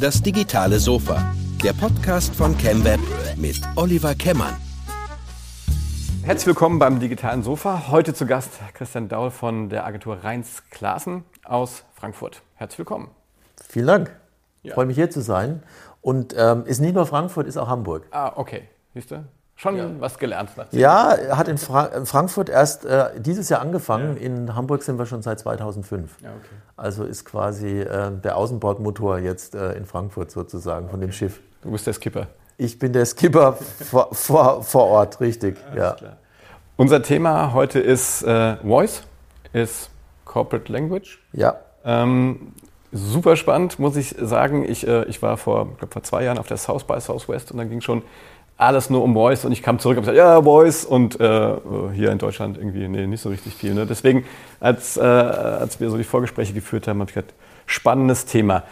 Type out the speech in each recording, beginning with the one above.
Das digitale Sofa. Der Podcast von ChemWeb mit Oliver Kemmern. Herzlich willkommen beim digitalen Sofa. Heute zu Gast Christian Daul von der Agentur Reins Klaassen aus Frankfurt. Herzlich willkommen. Vielen Dank. Ich ja. freue mich hier zu sein. Und ähm, ist nicht nur Frankfurt, ist auch Hamburg. Ah, okay. Siehst du? Schon ja. was gelernt. Ja, er hat in, Fra in, Frankfurt erst äh, dieses Jahr angefangen. Ja. In Hamburg sind wir schon seit 2005. Ja, okay. Also ist quasi äh, der Außenbordmotor jetzt äh, in Frankfurt sozusagen okay. von dem Schiff. Du bist der Skipper. Ich bin der Skipper vor, vor, vor, Ort, richtig. ja. Klar. Unser Thema heute ist äh, Voice, ist Corporate Language. Ja. Ähm, super spannend, muss ich sagen. Ich, äh, ich war vor, glaub, vor zwei Jahren auf der South by Southwest und dann ging schon alles nur um Voice und ich kam zurück und gesagt, ja, Voice und äh, hier in Deutschland irgendwie, nee, nicht so richtig viel. Ne? Deswegen, als, äh, als wir so die Vorgespräche geführt haben, habe ich gesagt, spannendes Thema.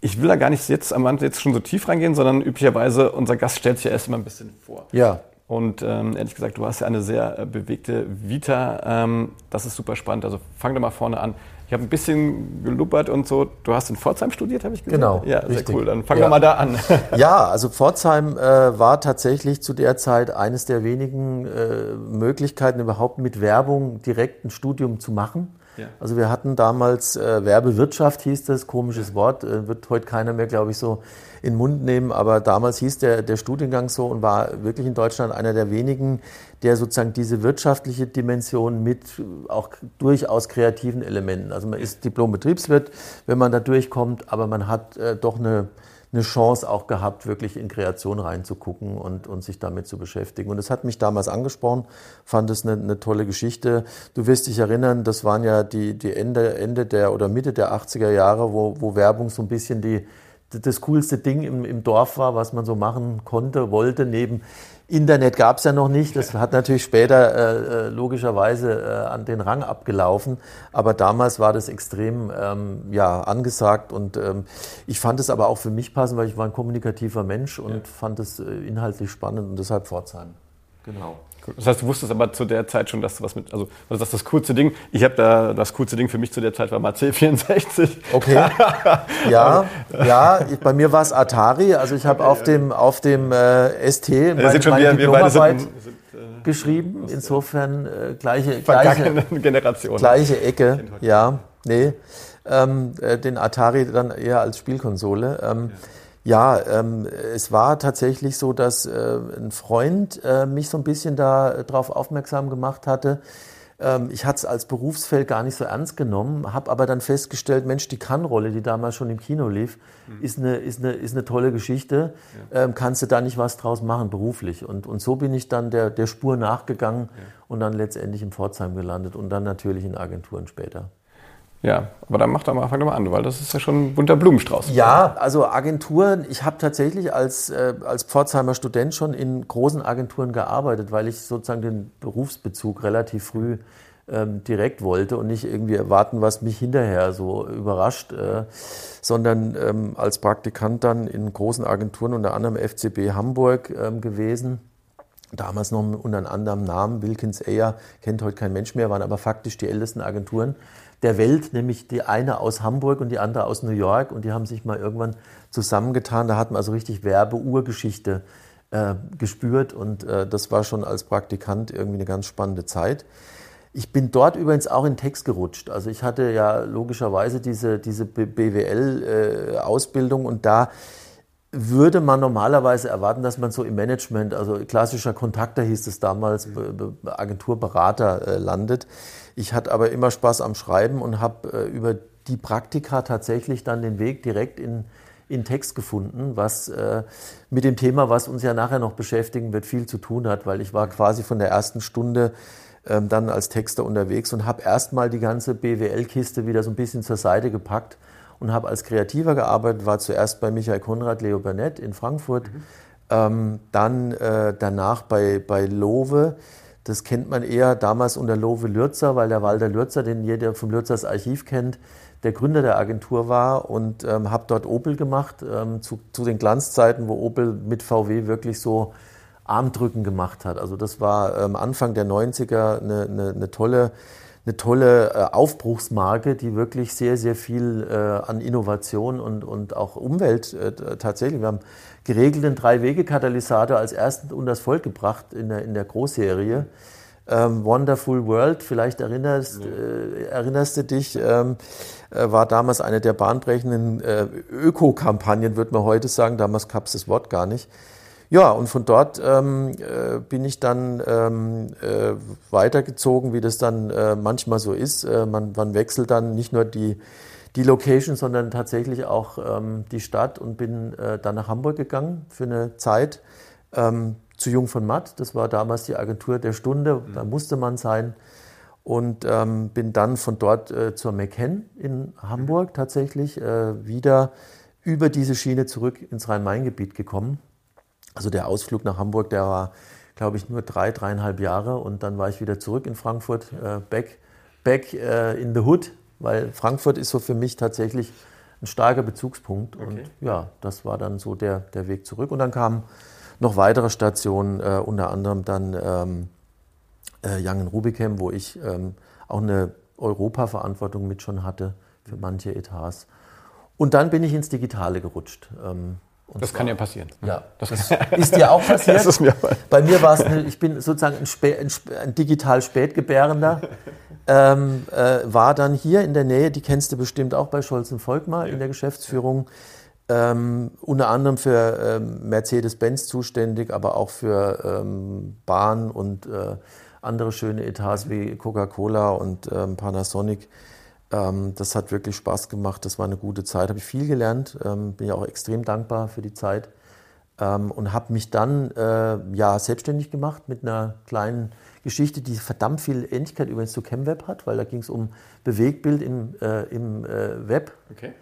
Ich will da gar nicht jetzt am Ende jetzt schon so tief reingehen, sondern üblicherweise, unser Gast stellt sich ja erst immer ein bisschen vor. Ja. Und ähm, ehrlich gesagt, du hast ja eine sehr äh, bewegte Vita. Ähm, das ist super spannend. Also fang doch mal vorne an. Ich habe ein bisschen geluppert und so. Du hast in Pforzheim studiert, habe ich gesehen. Genau. Ja, sehr richtig. cool. Dann fangen ja. wir mal da an. ja, also Pforzheim äh, war tatsächlich zu der Zeit eines der wenigen äh, Möglichkeiten, überhaupt mit Werbung direkt ein Studium zu machen. Ja. Also wir hatten damals äh, Werbewirtschaft, hieß das, komisches Wort, äh, wird heute keiner mehr, glaube ich, so in den Mund nehmen, aber damals hieß der, der Studiengang so und war wirklich in Deutschland einer der wenigen, der sozusagen diese wirtschaftliche Dimension mit auch durchaus kreativen Elementen. Also man ist Diplom-Betriebswirt, wenn man da durchkommt, aber man hat äh, doch eine, eine Chance auch gehabt, wirklich in Kreation reinzugucken und, und sich damit zu beschäftigen. Und das hat mich damals angesprochen, fand es eine, eine tolle Geschichte. Du wirst dich erinnern, das waren ja die, die Ende, Ende der oder Mitte der 80er Jahre, wo, wo Werbung so ein bisschen die, das coolste Ding im, im Dorf war, was man so machen konnte, wollte. Neben Internet gab es ja noch nicht. Das hat natürlich später äh, äh, logischerweise äh, an den Rang abgelaufen. Aber damals war das extrem ähm, ja, angesagt. Und ähm, ich fand es aber auch für mich passend, weil ich war ein kommunikativer Mensch und ja. fand es äh, inhaltlich spannend und deshalb Pforzheim. Genau. Das heißt, du wusstest aber zu der Zeit schon, dass du was mit, also das ist das coolste Ding. Ich habe da das coolste Ding für mich zu der Zeit war mal C64. Okay. ja, ja. Ich, bei mir war es Atari. Also ich habe auf dem auf dem äh, ST meine, sind schon meine wir, wir sind, sind, äh, geschrieben. Insofern äh, gleiche gleiche Generation. Gleiche Ecke. Ja, nee. Ähm, äh, den Atari dann eher als Spielkonsole. Ähm, ja. Ja, ähm, es war tatsächlich so, dass äh, ein Freund äh, mich so ein bisschen darauf aufmerksam gemacht hatte. Ähm, ich hatte es als Berufsfeld gar nicht so ernst genommen, habe aber dann festgestellt, Mensch, die Kann-Rolle, die damals schon im Kino lief, mhm. ist, eine, ist, eine, ist eine tolle Geschichte. Ja. Ähm, kannst du da nicht was draus machen, beruflich? Und, und so bin ich dann der, der Spur nachgegangen ja. und dann letztendlich in Pforzheim gelandet und dann natürlich in Agenturen später. Ja, aber dann mach doch mal, fang doch mal an, weil das ist ja schon ein bunter Blumenstrauß. Ja, also Agenturen, ich habe tatsächlich als, äh, als Pforzheimer Student schon in großen Agenturen gearbeitet, weil ich sozusagen den Berufsbezug relativ früh ähm, direkt wollte und nicht irgendwie erwarten, was mich hinterher so überrascht, äh, sondern ähm, als Praktikant dann in großen Agenturen, unter anderem FCB Hamburg ähm, gewesen. Damals noch unter einem anderen Namen, Wilkins Ayer, kennt heute kein Mensch mehr, waren aber faktisch die ältesten Agenturen der Welt, nämlich die eine aus Hamburg und die andere aus New York. Und die haben sich mal irgendwann zusammengetan. Da hat man also richtig Werbe-Urgeschichte äh, gespürt. Und äh, das war schon als Praktikant irgendwie eine ganz spannende Zeit. Ich bin dort übrigens auch in Text gerutscht. Also ich hatte ja logischerweise diese, diese BWL-Ausbildung äh, und da würde man normalerweise erwarten, dass man so im Management, also klassischer Kontakter hieß es damals, Agenturberater äh, landet. Ich hatte aber immer Spaß am Schreiben und habe äh, über die Praktika tatsächlich dann den Weg direkt in, in Text gefunden, was äh, mit dem Thema, was uns ja nachher noch beschäftigen wird, viel zu tun hat, weil ich war quasi von der ersten Stunde ähm, dann als Texter unterwegs und habe erstmal die ganze BWL-Kiste wieder so ein bisschen zur Seite gepackt und habe als Kreativer gearbeitet, war zuerst bei Michael Konrad, Leo Burnett in Frankfurt, mhm. ähm, dann äh, danach bei, bei Lowe. Das kennt man eher damals unter Lowe Lürzer, weil der Walter Lürzer, den jeder vom Lürzers Archiv kennt, der Gründer der Agentur war und ähm, habe dort Opel gemacht, ähm, zu, zu den Glanzzeiten, wo Opel mit VW wirklich so Armdrücken gemacht hat. Also das war ähm, Anfang der 90er eine, eine, eine tolle eine tolle äh, Aufbruchsmarke, die wirklich sehr, sehr viel äh, an Innovation und, und auch Umwelt äh, tatsächlich. Wir haben geregelten Drei-Wege-Katalysator als ersten und das Volk gebracht in der, in der Großserie. Ähm, Wonderful World, vielleicht erinnerst, äh, erinnerst du dich, ähm, äh, war damals eine der bahnbrechenden äh, Öko-Kampagnen, würde man heute sagen. Damals gab es das Wort gar nicht. Ja, und von dort ähm, äh, bin ich dann ähm, äh, weitergezogen, wie das dann äh, manchmal so ist. Äh, man, man wechselt dann nicht nur die, die Location, sondern tatsächlich auch ähm, die Stadt und bin äh, dann nach Hamburg gegangen für eine Zeit ähm, zu Jung von Matt. Das war damals die Agentur der Stunde, mhm. da musste man sein. Und ähm, bin dann von dort äh, zur McKen in Hamburg tatsächlich wieder über diese Schiene zurück ins Rhein-Main-Gebiet gekommen also der Ausflug nach Hamburg, der war, glaube ich, nur drei, dreieinhalb Jahre und dann war ich wieder zurück in Frankfurt, äh, back, back äh, in the hood, weil Frankfurt ist so für mich tatsächlich ein starker Bezugspunkt okay. und ja, das war dann so der, der Weg zurück und dann kamen noch weitere Stationen, äh, unter anderem dann ähm, äh, Young Rubicam, wo ich ähm, auch eine Europa-Verantwortung mit schon hatte für manche Etats. Und dann bin ich ins Digitale gerutscht. Ähm, und das zwar, kann ja passieren. Ja, das, ist dir auch passiert. mir Bei mir war es, ich bin sozusagen ein, Spä, ein, ein digital Spätgebärender. ähm, äh, war dann hier in der Nähe, die kennst du bestimmt auch bei Scholz und Volkmar ja. in der Geschäftsführung, ähm, unter anderem für ähm, Mercedes-Benz zuständig, aber auch für ähm, Bahn und äh, andere schöne Etats wie Coca-Cola und ähm, Panasonic. Ähm, das hat wirklich Spaß gemacht. Das war eine gute Zeit. Habe ich viel gelernt. Ähm, bin ja auch extrem dankbar für die Zeit. Ähm, und habe mich dann äh, ja, selbstständig gemacht mit einer kleinen Geschichte, die verdammt viel Ähnlichkeit übrigens zu ChemWeb hat, weil da ging es um Bewegbild im, äh, im äh, Web. Okay.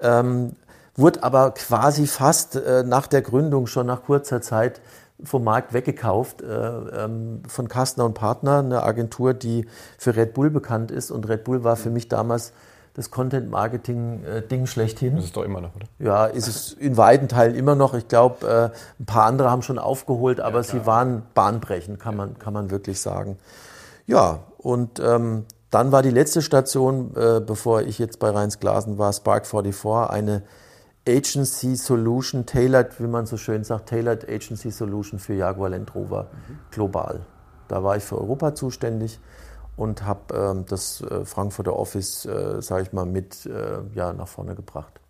Ja. Ähm, wurde aber quasi fast äh, nach der Gründung, schon nach kurzer Zeit, vom Markt weggekauft äh, ähm, von Kastner und Partner, eine Agentur, die für Red Bull bekannt ist. Und Red Bull war für mich damals das Content-Marketing-Ding schlechthin. Das ist doch immer noch, oder? Ja, ist es in weiten Teilen immer noch. Ich glaube, äh, ein paar andere haben schon aufgeholt, aber ja, sie waren bahnbrechend, kann, ja. man, kann man wirklich sagen. Ja, und ähm, dann war die letzte Station, äh, bevor ich jetzt bei Rheins Glasen war, Spark 44, eine Agency Solution, tailored, wie man so schön sagt, tailored Agency Solution für Jaguar Land Rover mhm. global. Da war ich für Europa zuständig und habe ähm, das äh, Frankfurter Office, äh, sage ich mal, mit äh, ja, nach vorne gebracht.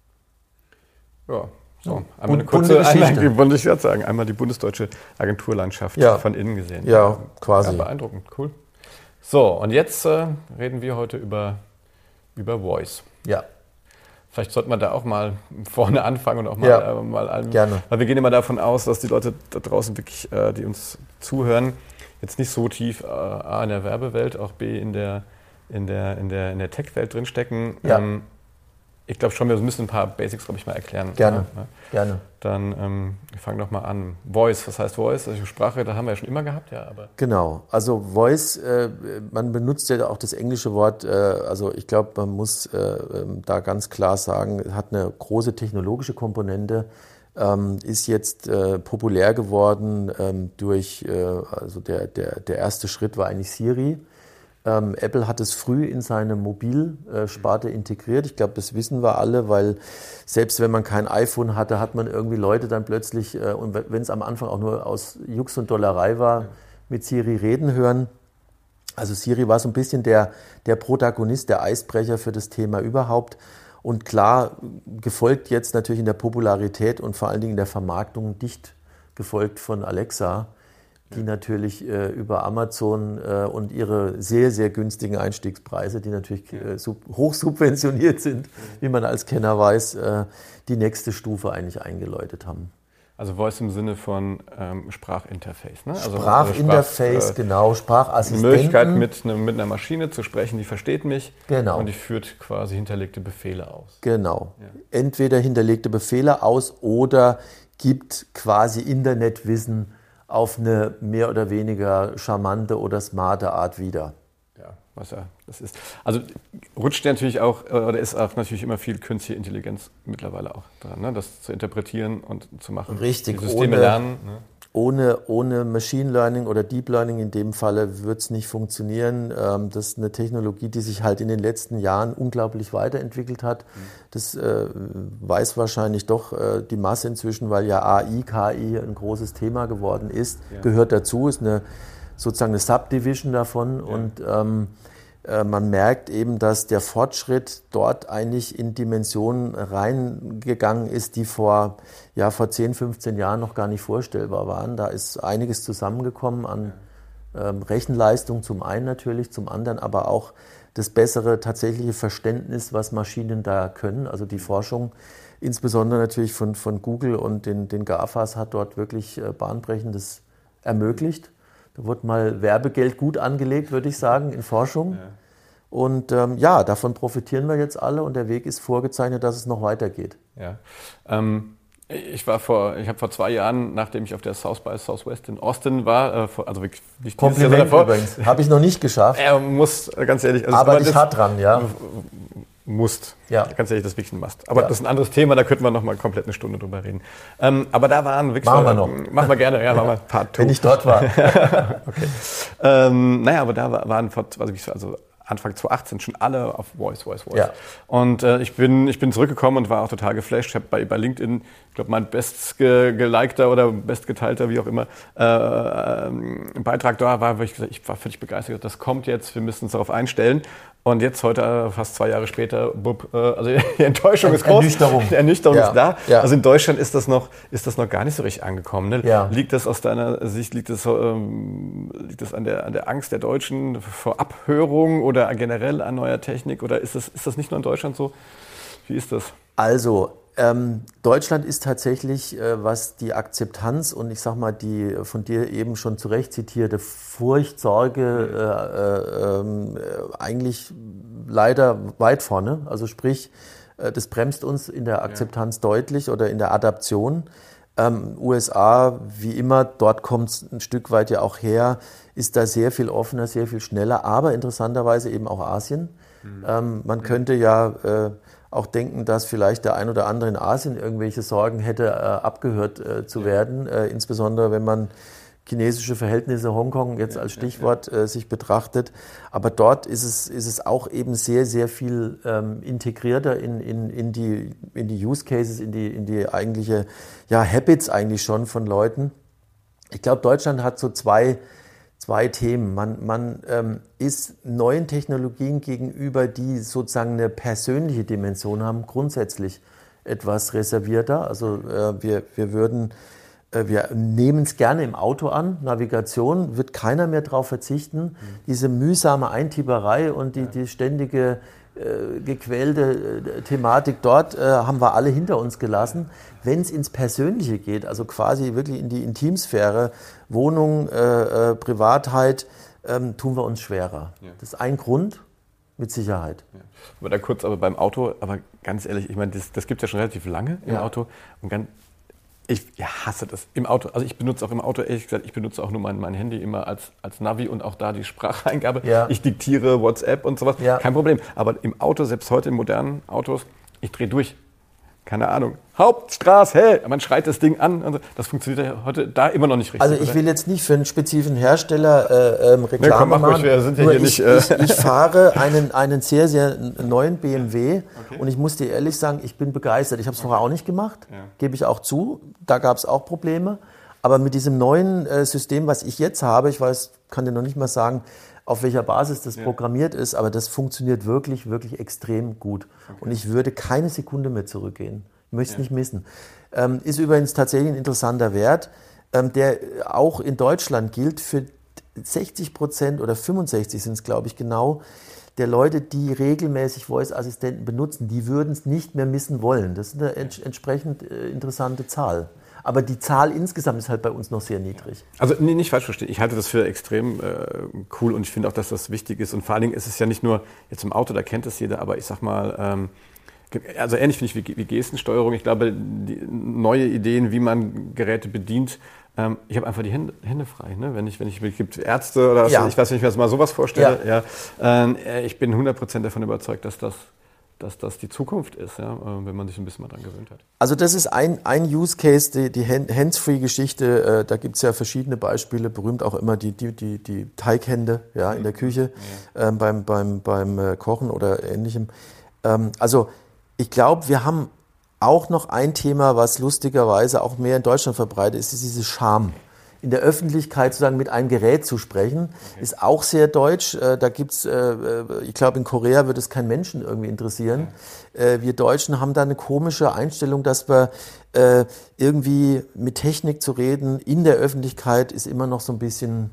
Ja, so, einmal eine kurze Einleitung, wollte ich gerade sagen, einmal die bundesdeutsche Agenturlandschaft ja. von innen gesehen. Ja, quasi. Ja, beeindruckend, cool. So, und jetzt äh, reden wir heute über, über Voice. Ja. Vielleicht sollte man da auch mal vorne anfangen und auch mal, ja, äh, mal allem, Gerne. Weil wir gehen immer davon aus, dass die Leute da draußen wirklich, äh, die uns zuhören, jetzt nicht so tief äh, A in der Werbewelt, auch B in der, in der, in der, in der Tech-Welt drinstecken. Ja. Ähm, ich glaube schon, wir müssen ein paar Basics, glaube ich, mal erklären. Gerne. Ja, Gerne. Dann ähm, wir fangen doch mal an. Voice, was heißt Voice? Also Sprache, da haben wir ja schon immer gehabt, ja. Aber genau. Also Voice, äh, man benutzt ja auch das englische Wort. Äh, also ich glaube, man muss äh, ähm, da ganz klar sagen, hat eine große technologische Komponente. Ähm, ist jetzt äh, populär geworden ähm, durch, äh, also der, der, der erste Schritt war eigentlich Siri ähm, Apple hat es früh in seine Mobilsparte integriert. Ich glaube, das wissen wir alle, weil selbst wenn man kein iPhone hatte, hat man irgendwie Leute dann plötzlich, äh, und wenn es am Anfang auch nur aus Jux und Dollerei war, mit Siri reden hören. Also Siri war so ein bisschen der, der Protagonist, der Eisbrecher für das Thema überhaupt. Und klar, gefolgt jetzt natürlich in der Popularität und vor allen Dingen in der Vermarktung dicht gefolgt von Alexa die natürlich äh, über Amazon äh, und ihre sehr, sehr günstigen Einstiegspreise, die natürlich äh, sub, hoch subventioniert sind, wie man als Kenner weiß, äh, die nächste Stufe eigentlich eingeläutet haben. Also Voice im Sinne von ähm, Sprachinterface. Ne? Also, Sprachinterface, also Sprach, äh, genau, Sprachassistenten. Die Möglichkeit, mit, ne, mit einer Maschine zu sprechen, die versteht mich genau. und die führt quasi hinterlegte Befehle aus. Genau. Ja. Entweder hinterlegte Befehle aus oder gibt quasi Internetwissen auf eine mehr oder weniger charmante oder smarte Art wieder. Ja, was ja das ist. Also rutscht natürlich auch, äh, oder ist auch natürlich immer viel künstliche Intelligenz mittlerweile auch dran, ne? das zu interpretieren und zu machen. Richtig. Die Systeme ohne, lernen. Ne? Ohne, ohne Machine Learning oder Deep Learning in dem Falle wird es nicht funktionieren. Ähm, das ist eine Technologie, die sich halt in den letzten Jahren unglaublich weiterentwickelt hat. Das äh, weiß wahrscheinlich doch äh, die Masse inzwischen, weil ja AI, KI ein großes Thema geworden ist. Ja. Gehört dazu, ist eine sozusagen eine Subdivision davon ja. und ähm, äh, man merkt eben, dass der Fortschritt dort eigentlich in Dimensionen reingegangen ist, die vor, ja, vor 10, 15 Jahren noch gar nicht vorstellbar waren. Da ist einiges zusammengekommen an ähm, Rechenleistung zum einen natürlich, zum anderen aber auch das bessere tatsächliche Verständnis, was Maschinen da können. Also die Forschung, insbesondere natürlich von, von Google und den, den GAFAs, hat dort wirklich äh, Bahnbrechendes ermöglicht. Da wurde mal Werbegeld gut angelegt, würde ich sagen, in Forschung. Ja. Und ähm, ja, davon profitieren wir jetzt alle und der Weg ist vorgezeichnet, dass es noch weitergeht. Ja. Ähm ich war vor, ich habe vor zwei Jahren, nachdem ich auf der South by Southwest in Austin war, äh, also nicht Kompliment davor, übrigens, habe ich noch nicht geschafft. Er muss, ganz ehrlich, also aber dich hart dran, ja musst. Ja. Ganz ehrlich, das wirklich machst. Aber ja. das ist ein anderes Thema, da könnten wir noch mal komplett eine Stunde drüber reden. Ähm, aber da waren wirklich. Machen wir noch. Machen wir gerne, ja, machen wir Part 2. Wenn ich dort war. okay. Ähm, naja, aber da waren vor, also, also Anfang 2018 schon alle auf Voice, Voice, Voice. Ja. Und äh, ich, bin, ich bin zurückgekommen und war auch total geflasht. Ich habe bei, bei LinkedIn, ich glaube, mein bestgelikter oder bestgeteilter, wie auch immer, äh, äh, Beitrag da war, wo ich gesagt ich war völlig begeistert. Das kommt jetzt, wir müssen uns darauf einstellen. Und jetzt heute, äh, fast zwei Jahre später, bub, äh, also die Enttäuschung ist groß. Ernüchterung. Die Ernüchterung ja. ist da. Ja. Also in Deutschland ist das noch, ist das noch gar nicht so richtig angekommen. Ne? Ja. Liegt das aus deiner Sicht, liegt das, ähm, liegt das an, der, an der Angst der Deutschen vor Abhörung oder generell an neuer Technik? Oder ist das, ist das nicht nur in Deutschland so? Wie ist das? Also, ähm, Deutschland ist tatsächlich, äh, was die Akzeptanz und ich sag mal die von dir eben schon zu Recht zitierte Furcht, Sorge, äh, äh, ähm, eigentlich leider weit vorne. Also sprich, äh, das bremst uns in der Akzeptanz ja. deutlich oder in der Adaption. Ähm, USA, wie immer, dort kommt es ein Stück weit ja auch her, ist da sehr viel offener, sehr viel schneller, aber interessanterweise eben auch Asien. Mhm. Ähm, man könnte ja äh, auch denken, dass vielleicht der ein oder andere in Asien irgendwelche Sorgen hätte, äh, abgehört äh, zu werden, äh, insbesondere wenn man chinesische Verhältnisse Hongkong jetzt als Stichwort äh, sich betrachtet. Aber dort ist es, ist es auch eben sehr, sehr viel ähm, integrierter in, in, in, die, in die Use Cases, in die, in die eigentliche ja, Habits eigentlich schon von Leuten. Ich glaube, Deutschland hat so zwei zwei Themen. Man, man ähm, ist neuen Technologien gegenüber, die sozusagen eine persönliche Dimension haben, grundsätzlich etwas reservierter. Also äh, wir, wir würden, äh, wir nehmen es gerne im Auto an. Navigation wird keiner mehr darauf verzichten. Mhm. Diese mühsame Eintipperei und die, die ständige äh, gequälte äh, Thematik dort äh, haben wir alle hinter uns gelassen. Wenn es ins Persönliche geht, also quasi wirklich in die Intimsphäre, Wohnung, äh, äh, Privatheit, ähm, tun wir uns schwerer. Ja. Das ist ein Grund, mit Sicherheit. Ja. Aber da kurz, aber beim Auto, aber ganz ehrlich, ich meine, das, das gibt es ja schon relativ lange im ja. Auto. Und ganz, ich hasse das im Auto. Also ich benutze auch im Auto, ehrlich gesagt, ich benutze auch nur mein, mein Handy immer als, als Navi und auch da die Spracheingabe. Ja. Ich diktiere WhatsApp und sowas. Ja. Kein Problem. Aber im Auto, selbst heute in modernen Autos, ich drehe durch keine Ahnung, Hauptstraße, man schreit das Ding an. Das funktioniert ja heute da immer noch nicht richtig. Also ich will jetzt nicht für einen spezifischen Hersteller äh, ähm, Reklame nee, komm, mach machen. Wir sind ja hier ich, nicht, äh ich, ich, fahre einen, einen sehr, sehr neuen BMW okay. und ich muss dir ehrlich sagen, ich bin begeistert. Ich habe es okay. vorher auch nicht gemacht, ja. gebe ich auch zu. Da gab es auch Probleme. Aber mit diesem neuen äh, System, was ich jetzt habe, ich weiß, kann dir noch nicht mal sagen, auf welcher Basis das ja. programmiert ist, aber das funktioniert wirklich, wirklich extrem gut. Okay. Und ich würde keine Sekunde mehr zurückgehen. Ich möchte es ja. nicht missen. Ähm, ist übrigens tatsächlich ein interessanter Wert, ähm, der auch in Deutschland gilt für 60 Prozent oder 65 sind es, glaube ich, genau, der Leute, die regelmäßig Voice-Assistenten benutzen, die würden es nicht mehr missen wollen. Das ist eine ents entsprechend äh, interessante Zahl. Aber die Zahl insgesamt ist halt bei uns noch sehr niedrig. Also nee, nicht falsch verstehen. Ich halte das für extrem äh, cool und ich finde auch, dass das wichtig ist. Und vor allen Dingen ist es ja nicht nur jetzt im Auto, da kennt es jeder, aber ich sag mal, ähm, also ähnlich finde ich wie, wie Gestensteuerung. Ich glaube, neue Ideen, wie man Geräte bedient, ähm, ich habe einfach die Hände, Hände frei. Ne? Wenn ich, wenn ich, es gibt Ärzte oder ja. ich weiß nicht, ich mir das mal sowas vorstelle. Ja. ja. Äh, ich bin 100% davon überzeugt, dass das dass das die Zukunft ist, ja, äh, wenn man sich ein bisschen mal dran gewöhnt hat. Also das ist ein, ein Use Case, die, die Hands-Free-Geschichte, äh, da gibt es ja verschiedene Beispiele, berühmt auch immer die, die, die, die Teighände ja, in der Küche ja. ähm, beim, beim, beim äh, Kochen oder ähnlichem. Ähm, also ich glaube, wir haben auch noch ein Thema, was lustigerweise auch mehr in Deutschland verbreitet ist, ist diese Scham in der Öffentlichkeit sozusagen mit einem Gerät zu sprechen, okay. ist auch sehr deutsch. Äh, da gibt's, äh, äh, ich glaube, in Korea wird es keinen Menschen irgendwie interessieren. Wir Deutschen haben da eine komische Einstellung, dass wir irgendwie mit Technik zu reden in der Öffentlichkeit ist immer noch so ein bisschen,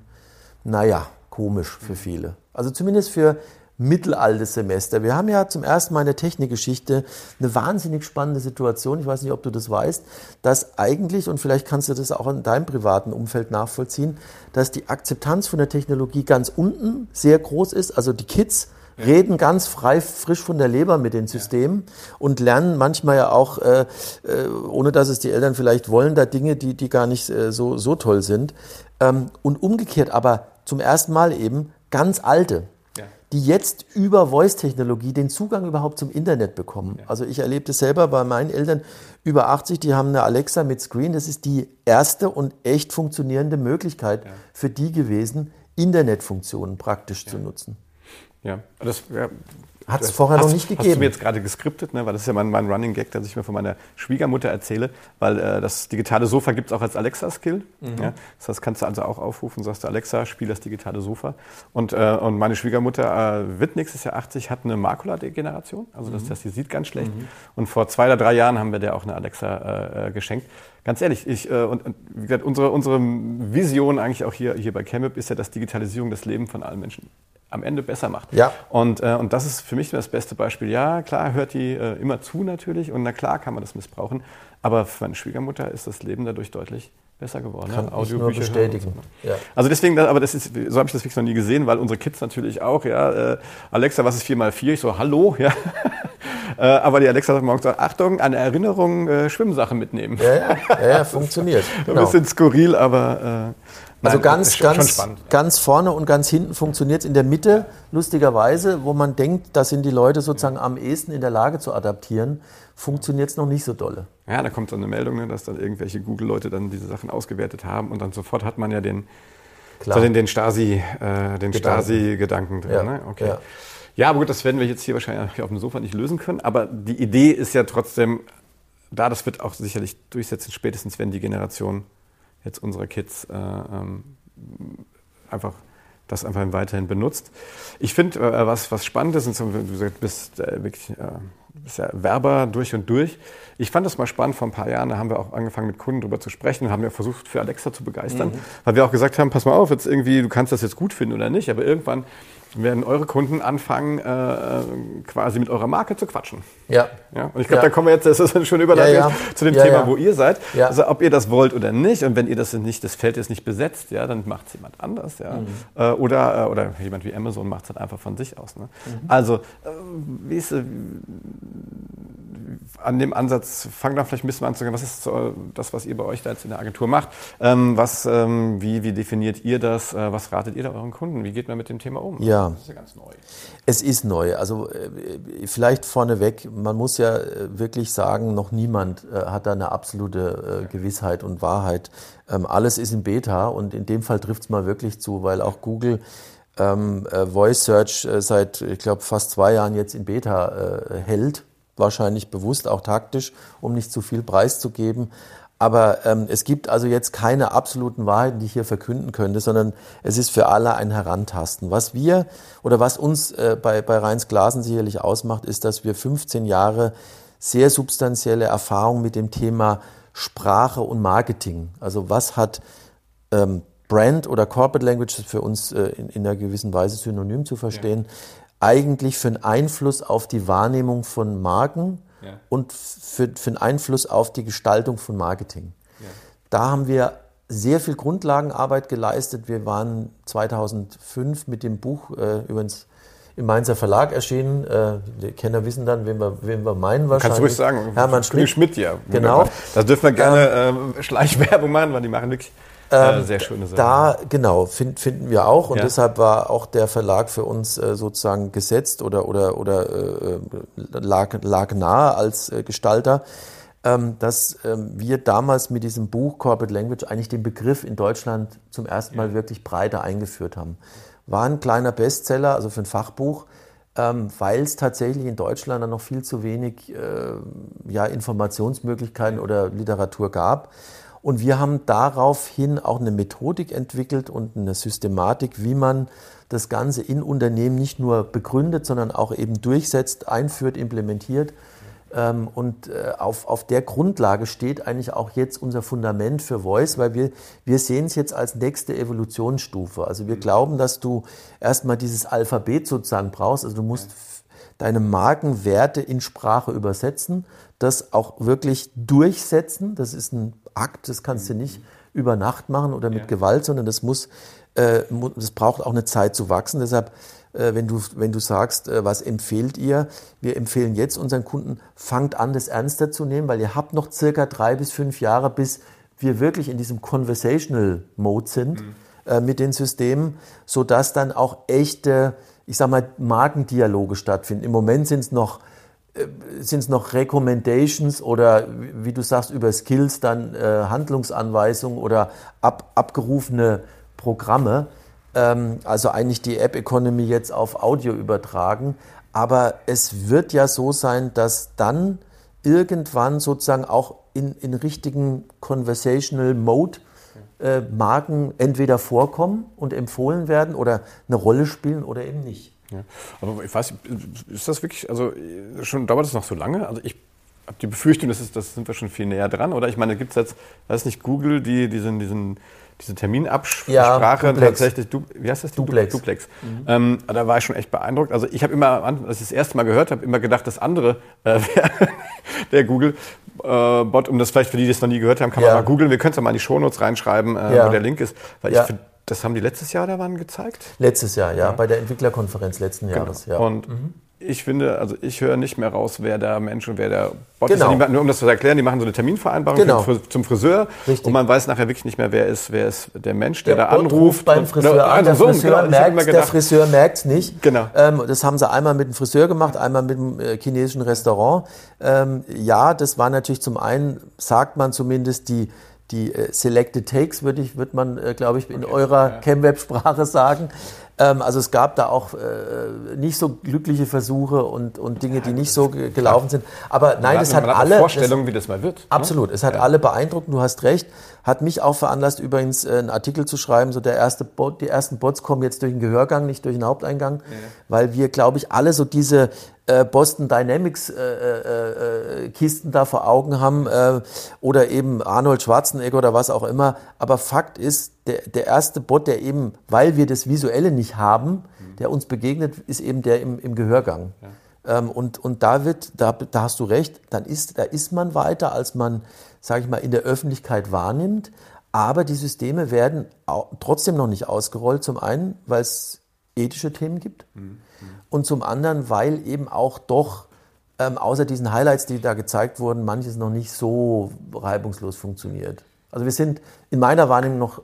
naja, komisch für viele. Also zumindest für mittelaltes Semester. Wir haben ja zum ersten Mal in der Technikgeschichte eine wahnsinnig spannende Situation. Ich weiß nicht, ob du das weißt, dass eigentlich, und vielleicht kannst du das auch in deinem privaten Umfeld nachvollziehen, dass die Akzeptanz von der Technologie ganz unten sehr groß ist. Also die Kids reden ganz frei, frisch von der Leber mit den Systemen ja. und lernen manchmal ja auch, äh, äh, ohne dass es die Eltern vielleicht wollen, da Dinge, die, die gar nicht äh, so, so toll sind. Ähm, und umgekehrt aber zum ersten Mal eben ganz alte die jetzt über Voice-Technologie den Zugang überhaupt zum Internet bekommen. Also ich erlebe das selber bei meinen Eltern über 80, die haben eine Alexa mit Screen. Das ist die erste und echt funktionierende Möglichkeit ja. für die gewesen, Internetfunktionen praktisch ja. zu nutzen. Ja, das ja, hat es vorher hast, noch nicht gegeben. Hast du mir jetzt gerade geskriptet, ne? weil das ist ja mein, mein Running Gag, dass ich mir von meiner Schwiegermutter erzähle, weil äh, das digitale Sofa gibt es auch als Alexa-Skill. Mhm. Ja? Das heißt, kannst du also auch aufrufen, sagst du Alexa, spiel das digitale Sofa. Und, äh, und meine Schwiegermutter äh, wird nächstes Jahr 80, hat eine Makuladegeneration, also das, mhm. das, die sieht ganz schlecht. Mhm. Und vor zwei oder drei Jahren haben wir der auch eine Alexa äh, äh geschenkt. Ganz ehrlich, ich, äh, und, und, wie gesagt, unsere, unsere Vision eigentlich auch hier, hier bei ChemUp ist ja, dass Digitalisierung das Leben von allen Menschen am Ende besser macht. Ja. Und, äh, und das ist für mich das beste Beispiel. Ja, klar hört die äh, immer zu natürlich und na klar kann man das missbrauchen, aber für meine Schwiegermutter ist das Leben dadurch deutlich besser geworden. Kann ja, ich nur bestätigen. So. Ja. Also deswegen, aber das ist, so habe ich das wirklich noch nie gesehen, weil unsere Kids natürlich auch, ja, äh, Alexa, was ist 4x4? Ich so, hallo, ja. äh, aber die Alexa sagt morgens so, Achtung, eine Erinnerung, äh, Schwimmsachen mitnehmen. Ja, ja, ja funktioniert. Genau. Ein bisschen skurril, aber äh, also ganz, ganz, spannend, ganz vorne und ganz hinten funktioniert es in der Mitte, lustigerweise, wo man denkt, da sind die Leute sozusagen am ehesten in der Lage zu adaptieren, funktioniert es noch nicht so dolle. Ja, da kommt so eine Meldung, ne, dass dann irgendwelche Google-Leute dann diese Sachen ausgewertet haben und dann sofort hat man ja den, so den, den Stasi-Gedanken äh, Stasi drin. Ja, ne? okay. Ja. ja, aber gut, das werden wir jetzt hier wahrscheinlich auf dem Sofa nicht lösen können, aber die Idee ist ja trotzdem da, das wird auch sicherlich durchsetzen, spätestens wenn die Generation jetzt unsere Kids äh, ähm, einfach das einfach weiterhin benutzt. Ich finde, äh, was, was spannend ist, und du bist äh, wirklich äh, bist ja Werber durch und durch. Ich fand das mal spannend vor ein paar Jahren, da haben wir auch angefangen mit Kunden darüber zu sprechen und haben ja versucht, für Alexa zu begeistern, mhm. weil wir auch gesagt haben, pass mal auf, jetzt irgendwie, du kannst das jetzt gut finden oder nicht, aber irgendwann werden eure Kunden anfangen, äh, quasi mit eurer Marke zu quatschen. Ja. ja? Und ich glaube, ja. da kommen wir jetzt, das ist eine schöne Überleitung ja, ja. zu dem Thema, wo ihr seid. Also ob ihr das wollt oder nicht, und wenn ihr das nicht, das Feld ist nicht besetzt, ja, dann macht es jemand anders, ja. Mhm. Äh, oder, äh, oder jemand wie Amazon macht es halt einfach von sich aus. Ne? Mhm. Also, äh, wie ist, an dem Ansatz, fang da vielleicht ein bisschen an zu gehen. Was ist das, was ihr bei euch da jetzt in der Agentur macht? Ähm, was, ähm, wie, wie definiert ihr das? Äh, was ratet ihr da euren Kunden? Wie geht man mit dem Thema um? Ja, das ist ja ganz neu. Es ist neu. Also äh, vielleicht vorneweg, man muss ja äh, wirklich sagen, noch niemand hat da eine absolute Gewissheit und Wahrheit. Ähm, alles ist in Beta und in dem Fall trifft es mal wirklich zu, weil auch Google ähm, äh, Voice Search seit, ich glaube, fast zwei Jahren jetzt in Beta hält wahrscheinlich bewusst, auch taktisch, um nicht zu viel preiszugeben. Aber ähm, es gibt also jetzt keine absoluten Wahrheiten, die ich hier verkünden könnte, sondern es ist für alle ein Herantasten. Was wir oder was uns äh, bei, bei Reins Glasen sicherlich ausmacht, ist, dass wir 15 Jahre sehr substanzielle Erfahrung mit dem Thema Sprache und Marketing. Also was hat ähm, Brand oder Corporate Language für uns äh, in, in einer gewissen Weise synonym zu verstehen, ja eigentlich für einen Einfluss auf die Wahrnehmung von Marken ja. und für, für einen Einfluss auf die Gestaltung von Marketing. Ja. Da haben wir sehr viel Grundlagenarbeit geleistet. Wir waren 2005 mit dem Buch äh, übrigens im Mainzer Verlag erschienen. Äh, die Kenner wissen dann, wen wir, wen wir meinen wahrscheinlich. Kannst du ruhig sagen. Hermann Schmidt. Schmidt, ja. Genau. Da dürfen wir gerne äh, Schleichwerbung machen, weil die machen wirklich Ähm, sehr schöne Sache. Da, genau, find, finden wir auch. Und ja. deshalb war auch der Verlag für uns äh, sozusagen gesetzt oder, oder, oder äh, lag, lag nahe als äh, Gestalter, ähm, dass ähm, wir damals mit diesem Buch Corporate Language eigentlich den Begriff in Deutschland zum ersten Mal ja. wirklich breiter eingeführt haben. War ein kleiner Bestseller, also für ein Fachbuch ähm, weil es tatsächlich in Deutschland dann noch viel zu wenig äh, ja, Informationsmöglichkeiten oder Literatur gab. Und wir haben daraufhin auch eine Methodik entwickelt und eine Systematik, wie man das Ganze in Unternehmen nicht nur begründet, sondern auch eben durchsetzt, einführt, implementiert. Ähm, und äh, auf, auf der Grundlage steht eigentlich auch jetzt unser Fundament für Voice, weil wir, wir sehen es jetzt als nächste Evolutionsstufe. Also wir glauben, dass du erstmal dieses Alphabet sozusagen brauchst. Also du musst deine Markenwerte in Sprache übersetzen, das auch wirklich durchsetzen. Das ist ein Akt, das kannst du mhm. nicht über Nacht machen oder mit ja. Gewalt, sondern das muss, äh, das braucht auch eine Zeit zu wachsen. Deshalb äh, wenn du, wenn du sagst, äh, was empfehlt ihr? Wir empfehlen jetzt unseren Kunden, fangt an, das ernster zu nehmen, weil ihr habt noch circa drei bis fünf Jahre, bis wir wirklich in diesem Conversational Mode sind mhm. äh, mit den Systemen, sodass dann auch echte, ich sag mal, Markendialoge stattfinden. Im Moment sind es noch sind es noch Recommendations oder wie du sagst über Skills dann äh, Handlungsanweisungen oder ab, abgerufene Programme. Ähm, also eigentlich die App Economy jetzt auf Audio übertragen. Aber es wird ja so sein, dass dann irgendwann sozusagen auch in, in richtigen Conversational Mode äh, Marken entweder vorkommen und empfohlen werden oder eine Rolle spielen oder eben nicht. Ja. Aber ich weiß, ist das wirklich, also schon dauert es noch so lange? Also ich habe die Befürchtung, das, ist, das sind wir schon viel näher dran. Oder ich meine, gibt es jetzt, weiß nicht, Google, die diesen, diesen diese Terminabsprache ja, tatsächlich, du, wie heißt das? Duplex. Duplex. Mhm. Ähm, da war ich schon echt beeindruckt. Also ich habe immer, als ich das erste Mal gehört habe, immer gedacht, das andere äh, der Google-Bot, äh, um das vielleicht für die, die es noch nie gehört haben, kann ja. man mal googeln. Wir können es ja mal in die Shownotes reinschreiben, äh, ja. wo der Link ist. Weil ich das haben die letztes Jahr da waren gezeigt? Letztes Jahr, ja, bei der Entwicklerkonferenz letzten genau. Jahres. Ja. Und mhm ich finde, also ich höre nicht mehr raus, wer der Mensch und wer der Bot genau. ist. nur um das zu erklären, die machen so eine Terminvereinbarung genau. zum Friseur Richtig. und man weiß nachher wirklich nicht mehr, wer ist, wer ist der Mensch, der, der da Bot anruft. beim Friseur an, der, also Friseur genau, merkt, der Friseur merkt es nicht. Genau. Ähm, das haben sie einmal mit dem Friseur gemacht, einmal mit dem äh, chinesischen Restaurant. Ähm, ja, das war natürlich zum einen, sagt man zumindest, die die äh, Selected Takes, würde ich, wird man, äh, glaube ich, in okay, eurer ja. ChemWeb-Sprache sagen. Ähm, also es gab da auch äh, nicht so glückliche Versuche und, und Dinge, die nicht so gelaufen sind. Aber nein, es hat, hat alle. Vorstellung, das, wie das mal wird. Ne? Absolut, ne? es hat ja. alle beeindruckt. Du hast recht. Hat mich auch veranlasst, übrigens äh, einen Artikel zu schreiben. So der erste Bot, die ersten Bots kommen jetzt durch den Gehörgang, nicht durch den Haupteingang, ja. weil wir, glaube ich, alle so diese äh, Boston Dynamics äh, äh, äh, Kisten da vor Augen haben äh, oder eben Arnold Schwarzenegger oder was auch immer. Aber Fakt ist, der, der erste Bot, der eben, weil wir das Visuelle nicht haben, mhm. der uns begegnet, ist eben der im, im Gehörgang. Ja. Ähm, und, und da wird, da, da hast du recht, dann ist, da ist man weiter, als man, sage ich mal, in der Öffentlichkeit wahrnimmt. Aber die Systeme werden trotzdem noch nicht ausgerollt. Zum einen, weil es ethische Themen gibt. Mhm und zum anderen, weil eben auch doch ähm, außer diesen Highlights, die da gezeigt wurden, manches noch nicht so reibungslos funktioniert. Also wir sind in meiner Wahrnehmung noch,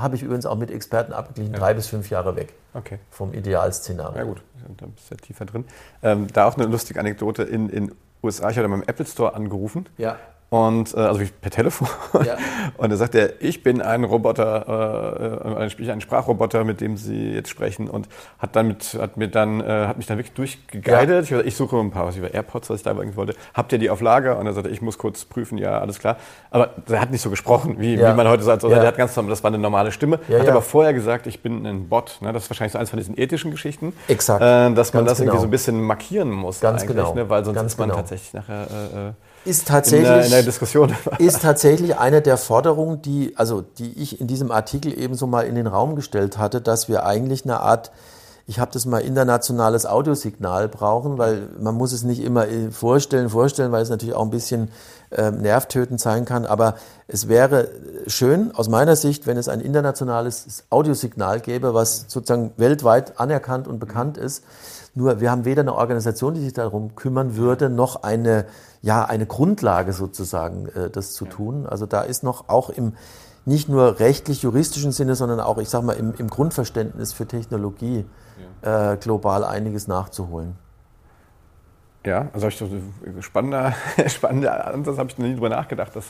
habe ich übrigens auch mit Experten abgeglichen, ja. drei bis fünf Jahre weg okay. vom Idealszenario. Ja gut, da bist du ja tiefer drin. Ähm, da auch eine lustige Anekdote in den USA, ich hatte beim Apple Store angerufen ja. Und äh, also per Telefon. Ja. Und da sagt er, ich bin ein Roboter, äh, ein, ein Sprachroboter, mit dem Sie jetzt sprechen. Und hat dann mit, hat mir dann, äh, hat mich dann wirklich durchgeguidet. Ja. Ich, ich, suche ein paar, was ich über AirPods, was ich da irgendwie wollte. Habt ihr die auf Lager? Und er sagte, ich muss kurz prüfen, ja, alles klar. Aber er hat nicht so gesprochen, wie, ja. wie man heute sagt. Also ja. Der hat ganz normal, das war eine normale Stimme. hat aber vorher gesagt, ich bin ein Bot. Ne? Das ist wahrscheinlich so eins von diesen ethischen Geschichten. Exakt. Äh, dass man ganz das genau. irgendwie so ein bisschen markieren muss. Ganz genau. Ne? Weil sonst ganz ist man genau. tatsächlich nachher äh, äh ist tatsächlich, in der, in der Diskussion. ist tatsächlich eine der Forderungen, die, also, die ich in diesem Artikel ebenso mal in den Raum gestellt hatte, dass wir eigentlich eine Art, ich habe das mal internationales Audiosignal brauchen, weil man muss es nicht immer vorstellen, vorstellen, weil es natürlich auch ein bisschen äh, nervtötend sein kann. Aber es wäre schön aus meiner Sicht, wenn es ein internationales Audiosignal gäbe, was sozusagen weltweit anerkannt und bekannt ist. Nur wir haben weder eine Organisation, die sich darum kümmern würde, noch eine ja, eine Grundlage sozusagen, äh, das zu tun. Also da ist noch auch im nicht nur rechtlich-juristischen Sinne, sondern auch, ich sag mal, im, im Grundverständnis für Technologie ja. äh, global einiges nachzuholen. Ja, also ich spannender, spannender Ansatz, habe ich noch nie drüber nachgedacht. Dass,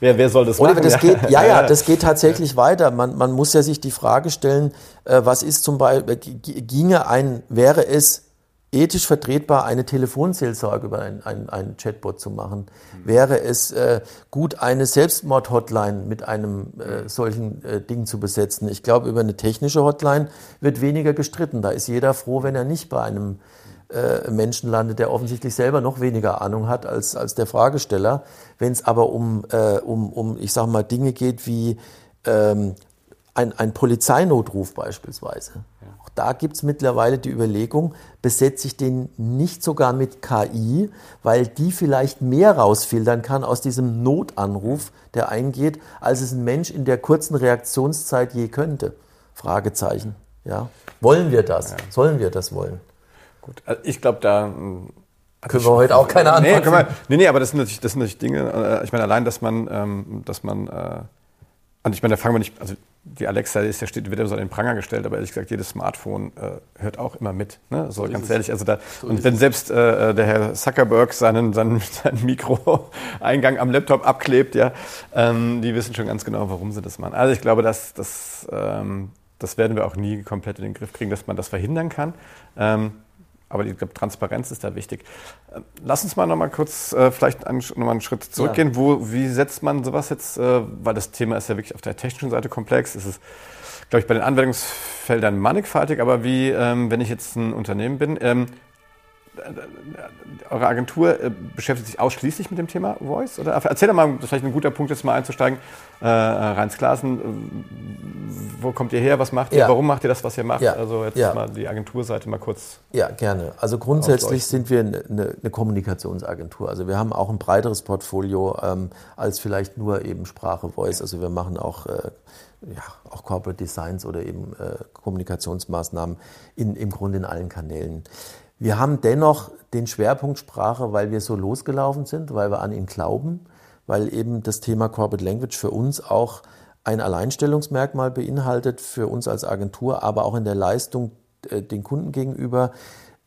wer, wer soll das Oder machen? Das geht, ja, ja, das geht tatsächlich ja. weiter. Man, man muss ja sich die Frage stellen, äh, was ist zum Beispiel, ginge ein, wäre es ethisch vertretbar, eine Telefonseelsorge über ein, ein, ein Chatbot zu machen? Mhm. Wäre es äh, gut, eine Selbstmord-Hotline mit einem äh, solchen äh, Ding zu besetzen? Ich glaube, über eine technische Hotline wird weniger gestritten. Da ist jeder froh, wenn er nicht bei einem äh, Menschen landet, der offensichtlich selber noch weniger Ahnung hat als, als der Fragesteller. Wenn es aber um, äh, um, um, ich sag mal, Dinge geht wie ähm, ein, ein Polizeinotruf beispielsweise. Ja. Da gibt es mittlerweile die Überlegung, besetze ich den nicht sogar mit KI, weil die vielleicht mehr rausfiltern kann aus diesem Notanruf, der eingeht, als es ein Mensch in der kurzen Reaktionszeit je könnte. Fragezeichen. Ja. Wollen wir das? Ja. Sollen wir das wollen? Gut, also ich glaube, da hm, können wir heute auch keine Antwort nee, wir, nee, nee, aber das sind natürlich, das sind natürlich Dinge, äh, ich meine, allein, dass man, ähm, dass man, äh, und ich meine, da fangen wir nicht, also die Alexa ist ja steht, wird ja so an den Pranger gestellt, aber ehrlich gesagt, jedes Smartphone äh, hört auch immer mit. Ne? So, so ganz ehrlich. Also da, so und wenn selbst äh, äh, der Herr Zuckerberg seinen, seinen, seinen Mikroeingang am Laptop abklebt, ja, ähm, die wissen schon ganz genau, warum sie das machen. Also ich glaube, dass, dass ähm, das werden wir auch nie komplett in den Griff kriegen, dass man das verhindern kann. Ähm, aber ich glaube, Transparenz ist da wichtig. Äh, lass uns mal noch mal kurz äh, vielleicht einen, noch mal einen Schritt zurückgehen. Ja. Wo, wie setzt man sowas jetzt, äh, weil das Thema ist ja wirklich auf der technischen Seite komplex. Es ist, glaube ich, bei den Anwendungsfeldern mannigfaltig, aber wie, ähm, wenn ich jetzt ein Unternehmen bin, ähm, eure Agentur äh, beschäftigt sich ausschließlich mit dem Thema Voice? Oder erzähl doch mal, das ist vielleicht ein guter Punkt, jetzt mal einzusteigen. Äh, Reins Klassen, äh, wo kommt ihr her? Was macht ihr? Ja. Warum macht ihr das, was ihr macht? Ja. Also jetzt ja. mal die Agenturseite mal kurz. Ja, gerne. Also grundsätzlich sind wir eine, eine, Kommunikationsagentur. Also wir haben auch ein breiteres Portfolio ähm, als vielleicht nur eben Sprache Voice. Also wir machen auch äh, ja, auch Corporate Designs oder eben äh, Kommunikationsmaßnahmen in, im Grunde in allen Kanälen. Wir haben dennoch den Schwerpunkt Sprache, weil wir so losgelaufen sind, weil wir an ihn glauben, weil eben das Thema Corporate Language für uns auch ein Alleinstellungsmerkmal beinhaltet, für uns als Agentur, aber auch in der Leistung äh, den Kunden gegenüber.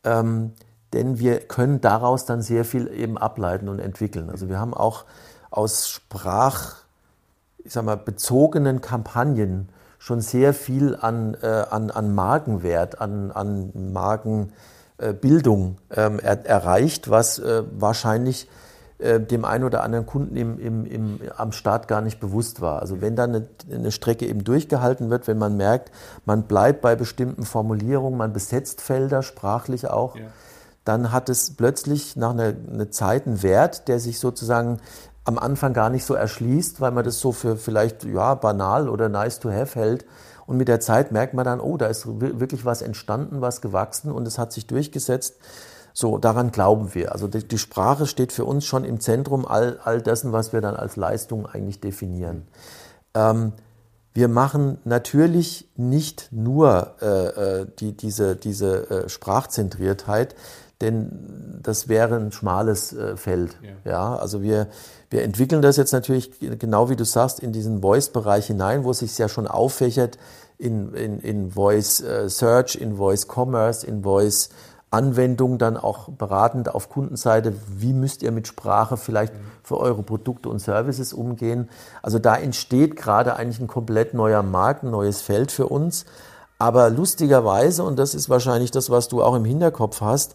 Ähm, denn wir können daraus dann sehr viel eben ableiten und entwickeln. Also wir haben auch aus Sprach, ich sag mal, bezogenen Kampagnen schon sehr viel an, äh, an, an Markenwert, an, an Marken, Bildung ähm, er, erreicht, was äh, wahrscheinlich äh, dem einen oder anderen Kunden im, im, im, am Start gar nicht bewusst war. Also wenn dann eine, eine, Strecke eben durchgehalten wird, wenn man merkt, man bleibt bei bestimmten Formulierungen, man besetzt Felder sprachlich auch, ja. dann hat es plötzlich nach einer, einer Zeit einen Wert, der sich sozusagen am Anfang gar nicht so erschließt, weil man das so für vielleicht ja, banal oder nice to have hält. Und mit der Zeit merkt man dann, oh, da ist wirklich was entstanden, was gewachsen und es hat sich durchgesetzt. So, daran glauben wir. Also die, die Sprache steht für uns schon im Zentrum all, all dessen, was wir dann als Leistung eigentlich definieren. Ähm, wir machen natürlich nicht nur äh, äh die, diese, diese äh, Sprachzentriertheit, denn das wäre ein schmales äh, Feld. Ja. ja. also wir, wir entwickeln das jetzt natürlich, genau wie du sagst, in diesen Voice-Bereich hinein, wo es sich ja schon auffächert in, in, in Voice äh, Search, in Voice Commerce, in Voice Anwendung dann auch beratend auf Kundenseite, wie müsst ihr mit Sprache vielleicht für eure Produkte und Services umgehen. Also da entsteht gerade eigentlich ein komplett neuer Markt, ein neues Feld für uns. Aber lustigerweise, und das ist wahrscheinlich das, was du auch im Hinterkopf hast,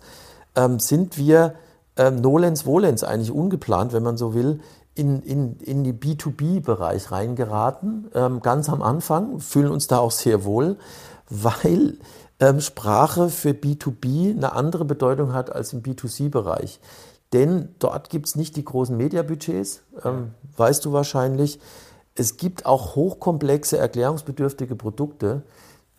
ähm, sind wir ähm, nolens volens eigentlich ungeplant, wenn man so will, in, in, in die B2B-Bereich reingeraten, ähm, ganz am Anfang, fühlen uns da auch sehr wohl, weil ähm, Sprache für B2B eine andere Bedeutung hat als im B2C-Bereich. Denn dort gibt es nicht die großen Mediabudgets, ähm, weißt du wahrscheinlich. Es gibt auch hochkomplexe, erklärungsbedürftige Produkte,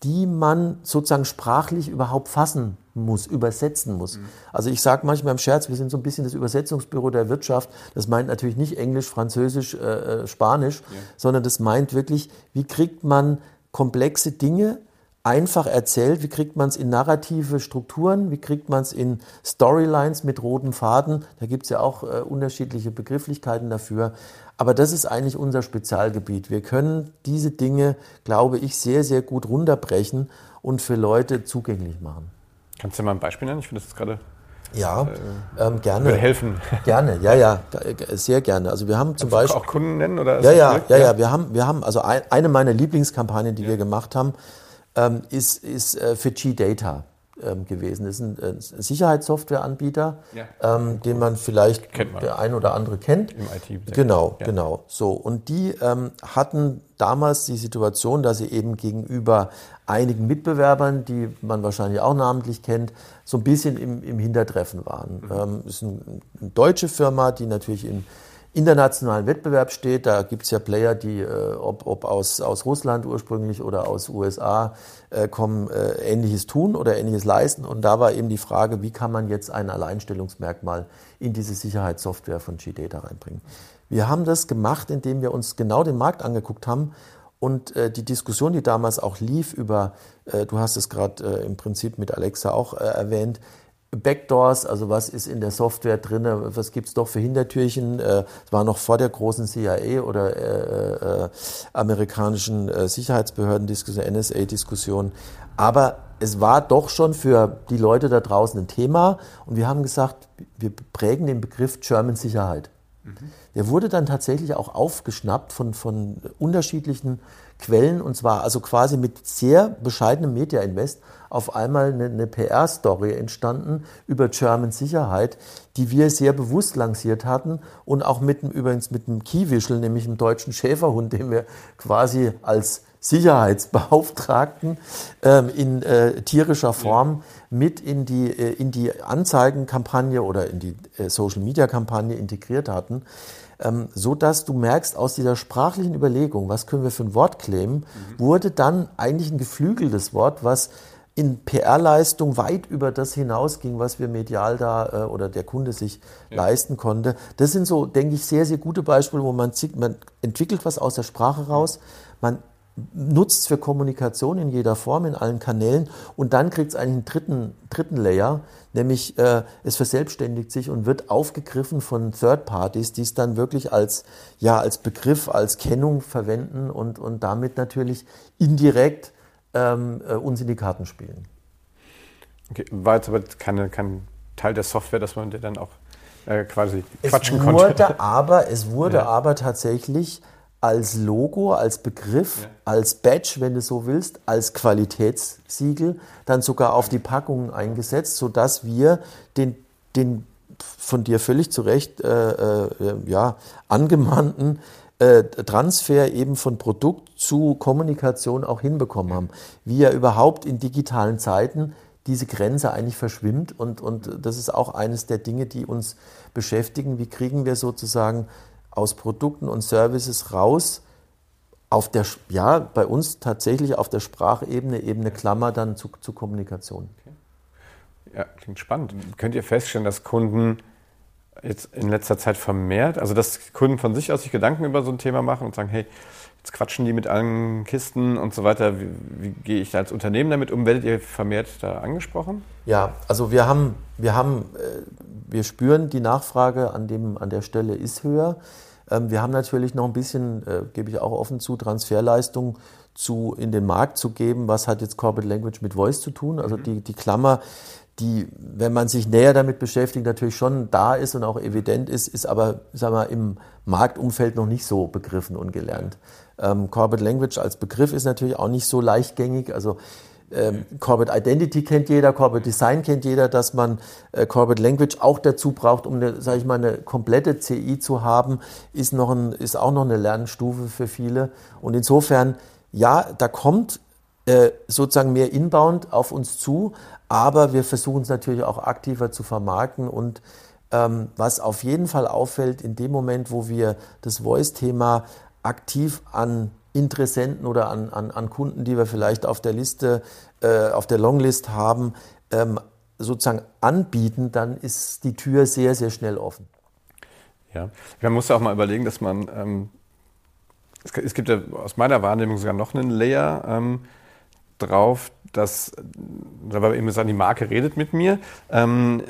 die man sozusagen sprachlich überhaupt fassen muss, übersetzen muss. Mhm. Also ich sage manchmal im Scherz, wir sind so ein bisschen das Übersetzungsbüro der Wirtschaft. Das meint natürlich nicht Englisch, Französisch, äh, äh Spanisch, ja. sondern das meint wirklich, wie kriegt man komplexe Dinge einfach erzählt, wie kriegt man es in narrative Strukturen, wie kriegt man es in Storylines mit roten Faden. Da gibt es ja auch äh, unterschiedliche Begrifflichkeiten dafür. Aber das ist eigentlich unser Spezialgebiet. Wir können diese Dinge, glaube ich, sehr, sehr gut runterbrechen und für Leute zugänglich machen. Kannst du mal ein Beispiel nennen? Ich finde das jetzt gerade ja, äh, ähm, gerne. Würde helfen. Gerne, ja, ja, sehr gerne. Also wir haben zum Kannst Beispiel auch Kunden nennen oder? Ja, ja, ja, ja, Wir haben, wir haben also ein, eine meiner Lieblingskampagnen, die ja. wir gemacht haben, ähm, ist, ist äh, für G-Data ähm, gewesen. Das ist ein, ein Sicherheitssoftwareanbieter, ja. ähm, den man vielleicht man. der ein oder andere kennt. Im IT. Genau, ja. genau. So und die ähm, hatten damals die Situation, dass sie eben gegenüber einigen Mitbewerbern, die man wahrscheinlich auch namentlich kennt, so ein bisschen im, im Hintertreffen waren. Mhm. Ähm, ist ein, eine deutsche Firma, die natürlich in internationalen Wettbewerb steht. Da gibt es ja Player, die, äh, ob, ob aus, aus Russland ursprünglich oder aus USA äh, kommen, äh, Ähnliches tun oder Ähnliches leisten. Und da war eben die Frage, wie kann man jetzt ein Alleinstellungsmerkmal in diese Sicherheitssoftware von G-Data reinbringen. Wir haben das gemacht, indem wir uns genau den Markt angeguckt haben und äh, die Diskussion, die damals auch lief über, äh, du hast es gerade äh, im Prinzip mit Alexa auch äh, erwähnt, Backdoors, also was ist in der Software drin, was gibt es doch für Hintertürchen. Es war noch vor der großen CIA oder äh, äh, amerikanischen äh, Sicherheitsbehörden-Diskussion, NSA-Diskussion. Aber es war doch schon für die Leute da draußen ein Thema und wir haben gesagt, wir prägen den Begriff German Sicherheit. Mhm. Der wurde dann tatsächlich auch aufgeschnappt von, von unterschiedlichen Quellen und zwar also quasi mit sehr bescheidenem Media-Invest auf einmal eine, eine PR-Story entstanden über German Sicherheit, die wir sehr bewusst lanciert hatten und auch mit übrigens mit einem Keywischel, nämlich einem deutschen Schäferhund, den wir quasi als Sicherheitsbeauftragten ähm, in äh, tierischer Form mit in die, äh, in die Anzeigenkampagne oder in die äh, Social-Media-Kampagne integriert hatten, ähm, so dass du merkst, aus dieser sprachlichen Überlegung, was können wir für ein Wort claimen, mhm. wurde dann eigentlich ein geflügeltes Wort, was in PR-Leistung weit über das hinausging, was wir medial da äh, oder der Kunde sich ja. leisten konnte. Das sind so, denke ich, sehr, sehr gute Beispiele, wo man, man entwickelt was aus der Sprache raus, man nutzt es für Kommunikation in jeder Form, in allen Kanälen und dann kriegt es einen dritten, dritten Layer, nämlich äh, es verselbstständigt sich und wird aufgegriffen von Third Parties, die es dann wirklich als, ja, als Begriff, als Kennung verwenden und, und damit natürlich indirekt ähm, äh, uns in die Karten spielen. Okay, war jetzt aber keine, kein Teil der Software, dass man dann auch äh, quasi quatschen es wurde konnte. Aber, es wurde ja. aber tatsächlich als Logo, als Begriff, ja. als Badge, wenn du so willst, als Qualitätssiegel, dann sogar auf die Packungen eingesetzt, sodass wir den, den von dir völlig zu Recht äh, äh, ja, angemahnten äh, Transfer eben von Produkt zu Kommunikation auch hinbekommen haben. Wie ja überhaupt in digitalen Zeiten diese Grenze eigentlich verschwimmt und, und das ist auch eines der Dinge, die uns beschäftigen. Wie kriegen wir sozusagen aus Produkten und Services raus auf der, ja, bei uns tatsächlich auf der Sprachebene, Ebene Klammer dann zu, zu Kommunikation. Okay. Ja, klingt spannend. Könnt ihr feststellen, dass Kunden jetzt in letzter Zeit vermehrt, also dass Kunden von sich aus sich Gedanken über so ein Thema machen und sagen, hey, jetzt quatschen die mit allen Kisten und so weiter. Wie, wie gehe ich da als Unternehmen damit um? Werdet ihr vermehrt da angesprochen? Ja, also wir haben, wir haben, äh, wir spüren die Nachfrage an dem, an der Stelle ist höher. Ähm, wir haben natürlich noch ein bisschen, äh, gebe ich auch offen zu, Transferleistung zu, in den Markt zu geben. Was hat jetzt Corporate Language mit Voice zu tun? Also mhm. die, die Klammer, die, wenn man sich näher damit beschäftigt, natürlich schon da ist und auch evident ist, ist aber, sagen wir, im Marktumfeld noch nicht so begriffen und gelernt. Ähm, Corporate Language als Begriff ist natürlich auch nicht so leichtgängig. Also ähm, Corporate Identity kennt jeder, Corporate Design kennt jeder, dass man äh, Corporate Language auch dazu braucht, um eine, sage ich mal, eine komplette CI zu haben, ist, noch ein, ist auch noch eine Lernstufe für viele. Und insofern, ja, da kommt äh, sozusagen mehr Inbound auf uns zu, aber wir versuchen es natürlich auch aktiver zu vermarkten und ähm, was auf jeden Fall auffällt, in dem Moment, wo wir das Voice-Thema aktiv an Interessenten oder an, an, an Kunden, die wir vielleicht auf der Liste, äh, auf der Longlist haben, ähm, sozusagen anbieten, dann ist die Tür sehr, sehr schnell offen. Ja, man muss ja auch mal überlegen, dass man, ähm, es, es, gibt ja aus meiner Wahrnehmung sogar noch einen Layer ähm, drauf, dass, da war eben gesagt, die Marke redet mit mir. Ähm,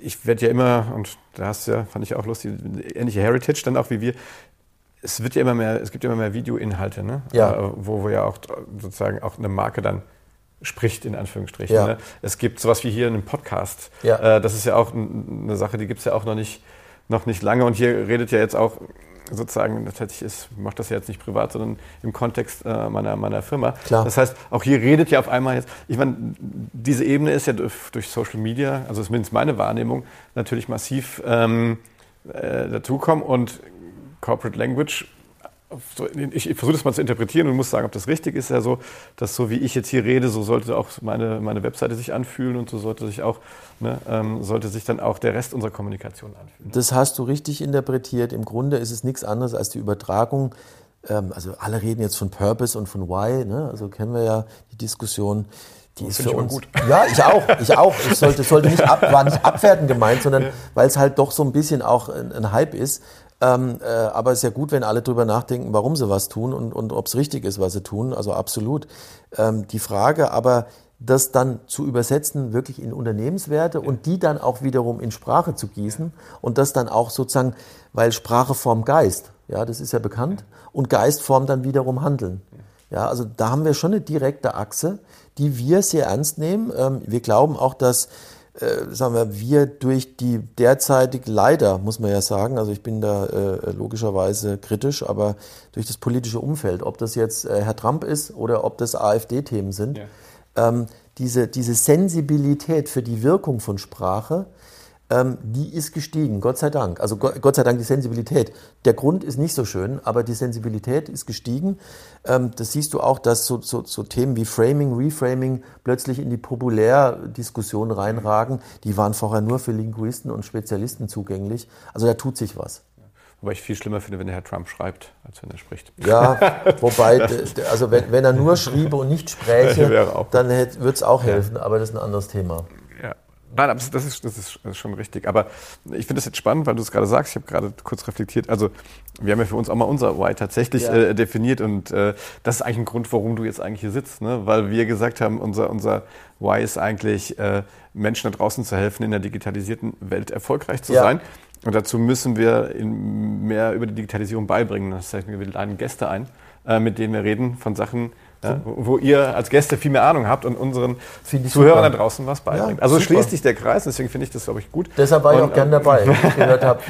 ich werde ja immer, und da hast du ja, fand ich auch lustig, ähnliche Heritage dann auch wie wir, es wird ja immer mehr, es gibt ja immer mehr Videoinhalte, ne? Ja. Äh, wo, wo ja auch sozusagen auch eine Marke dann spricht, in Anführungsstrichen. Ja. Ne? Es gibt sowas wie hier einen Podcast. Ja. Äh, das ist ja auch eine Sache, die gibt es ja auch noch nicht, noch nicht lange. Und hier redet ja jetzt auch sozusagen, tatsächlich ist, ich mache das ja jetzt nicht privat, sondern im Kontext äh, meiner, meiner Firma. Klar. Das heißt, auch hier redet ja auf einmal jetzt, ich meine, diese Ebene ist ja durch, durch Social Media, also zumindest meine Wahrnehmung, natürlich massiv ähm, äh, dazukommen und Corporate Language ich, versuche das mal zu interpretieren und muss sagen, ob das richtig ist. Ja so, dass so wie ich jetzt hier rede, so sollte auch meine, meine Webseite sich anfühlen und so sollte sich auch ne, ähm, sollte sich dann auch der Rest unserer Kommunikation anfühlen. Das hast du richtig interpretiert. Im Grunde ist es nichts anderes als die Übertragung. Ähm, also alle reden jetzt von Purpose und von Why. Ne? Also kennen wir ja die Diskussion. Die ist für uns gut. Ja, ich auch, ich auch. Ich sollte, sollte nicht ab, war nicht abwertend gemeint, sondern weil es halt doch so ein bisschen auch ein, ein Hype ist. Ähm, äh, aber es ist ja gut, wenn alle drüber nachdenken, warum sie was tun und, und ob es richtig ist, was sie tun. Also absolut. Ähm, die Frage aber, das dann zu übersetzen wirklich in Unternehmenswerte und die dann auch wiederum in Sprache zu gießen und das dann auch sozusagen, weil Sprache formt Geist, ja, das ist ja bekannt, und Geist formt dann wiederum Handeln. Ja, also da haben wir schon eine direkte Achse, die wir sehr ernst nehmen. Ähm, wir glauben auch, dass äh, sagen wir, wir durch die derzeitig leider, muss man ja sagen, also ich bin da äh, logischerweise kritisch, aber durch das politische Umfeld, ob das jetzt äh, Herr Trump ist oder ob das AfD-Themen sind, ja. ähm, diese, diese Sensibilität für die Wirkung von Sprache, ähm, die ist gestiegen, Gott sei Dank. Also Gott, Gott sei Dank die Sensibilität. Der Grund ist nicht so schön, aber die Sensibilität ist gestiegen. Ähm, das siehst du auch, dass so, so, so Themen wie Framing, Reframing plötzlich in die Populärdiskussion reinragen. Die waren vorher nur für Linguisten und Spezialisten zugänglich. Also da tut sich was. Wobei ich viel schlimmer finde, wenn der Herr Trump schreibt, als wenn er spricht. Ja, wobei, also wenn, wenn er nur schriebe und nicht spräche, dann würde es auch helfen, aber das ist ein anderes Thema. Nein, das ist, das ist, das ist schon richtig. Aber ich finde das jetzt spannend, weil du es gerade sagst. Ich habe gerade kurz reflektiert. Also, wir haben ja für uns auch mal unser Why tatsächlich ja. äh, definiert. Und äh, das ist eigentlich ein Grund, warum du jetzt eigentlich hier sitzt. Ne? Weil wir gesagt haben, unser, unser Why ist eigentlich, äh, Menschen da draußen zu helfen, in der digitalisierten Welt erfolgreich zu ja. sein. Und dazu müssen wir mehr über die Digitalisierung beibringen. Das heißt, wir laden Gäste ein, äh, mit denen wir reden von Sachen, ja, wo ihr als Gäste viel mehr Ahnung habt und unseren Zuhörern da draußen was beibringt. Ja, also super. schließt sich der Kreis, deswegen finde ich das, glaube ich, gut. Deshalb war ich auch gern dabei, wenn ich gehört habe,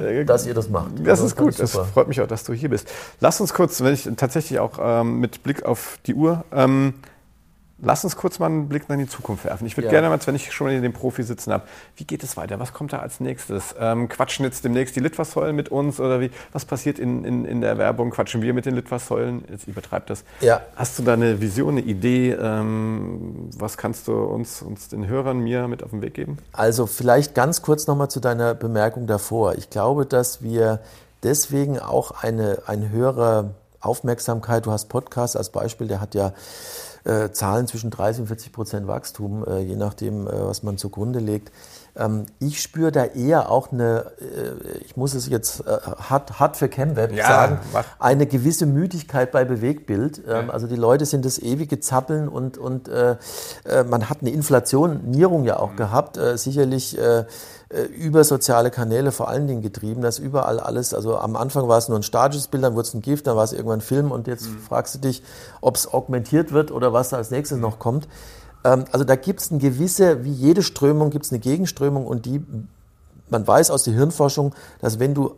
äh, dass ihr das macht. Das ist gut, das freut mich auch, dass du hier bist. Lass uns kurz, wenn ich tatsächlich auch ähm, mit Blick auf die Uhr, ähm, Lass uns kurz mal einen Blick in die Zukunft werfen. Ich würde ja. gerne mal, wenn ich schon in dem Profi sitzen habe, wie geht es weiter? Was kommt da als nächstes? Ähm, quatschen jetzt demnächst die Litfaßsäulen mit uns oder wie? Was passiert in, in, in der Werbung? Quatschen wir mit den Litfaßsäulen? Jetzt übertreibt das. Ja. Hast du da eine Vision, eine Idee? Ähm, was kannst du uns, uns den Hörern, mir mit auf den Weg geben? Also vielleicht ganz kurz nochmal zu deiner Bemerkung davor. Ich glaube, dass wir deswegen auch eine, eine höhere Aufmerksamkeit, du hast Podcast als Beispiel, der hat ja äh, Zahlen zwischen 30 und 40 Prozent Wachstum, äh, je nachdem, äh, was man zugrunde legt. Ähm, ich spüre da eher auch eine, äh, ich muss es jetzt äh, hart, hart für ChemWeb ja, sagen, mach. eine gewisse Müdigkeit bei Bewegtbild. Ähm, ja. Also die Leute sind das ewige Zappeln und, und äh, man hat eine Inflationierung ja auch mhm. gehabt. sicherlich über soziale Kanäle vor allen Dingen getrieben, dass überall alles, also am Anfang war es nur ein statisches Bild, dann wurde es ein GIF, dann war es irgendwann ein Film und jetzt mhm. fragst du dich, ob es augmentiert wird oder was da als nächstes noch kommt. Ähm, also da gibt es eine gewisse, wie jede Strömung gibt es eine Gegenströmung und die, man weiß aus der Hirnforschung, dass wenn du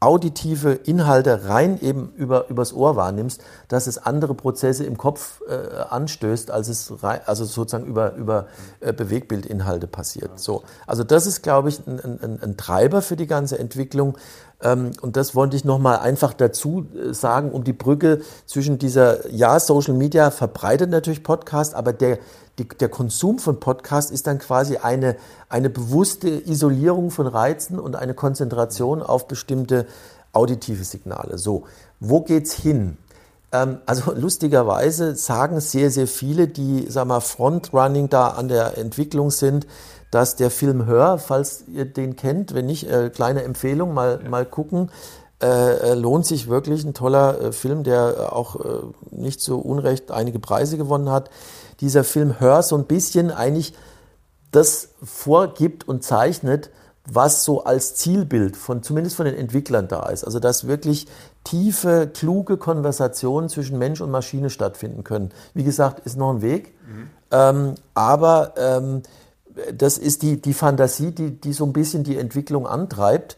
auditive Inhalte rein eben über, übers Ohr wahrnimmst, dass es andere Prozesse im Kopf äh, anstößt, als es rein, also sozusagen über, über äh, Bewegbildinhalte passiert. So. Also das ist, glaube ich, ein, ein, ein Treiber für die ganze Entwicklung. Ähm, und das wollte ich nochmal einfach dazu äh, sagen, um die Brücke zwischen dieser, ja, Social Media verbreitet natürlich Podcast, aber der, die, der Konsum von Podcast ist dann quasi eine, eine bewusste Isolierung von Reizen und eine Konzentration auf bestimmte auditive Signale. So, wo geht's hin? Ähm, also lustigerweise sagen sehr, sehr viele, die, sag mal, Frontrunning da an der Entwicklung sind, dass der Film Hör, falls ihr den kennt, wenn nicht, äh, kleine Empfehlung, mal, ja. mal gucken, Äh, lohnt sich wirklich ein toller äh, Film, der auch äh, nicht so unrecht einige Preise gewonnen hat. Dieser Film Hör so ein bisschen eigentlich das vorgibt und zeichnet, was so als Zielbild von zumindest von den Entwicklern da ist. Also dass wirklich tiefe, kluge Konversationen zwischen Mensch und Maschine stattfinden können. Wie gesagt, ist noch ein Weg, mhm. ähm, aber ähm, das ist die, die Fantasie, die, die so ein bisschen die Entwicklung antreibt.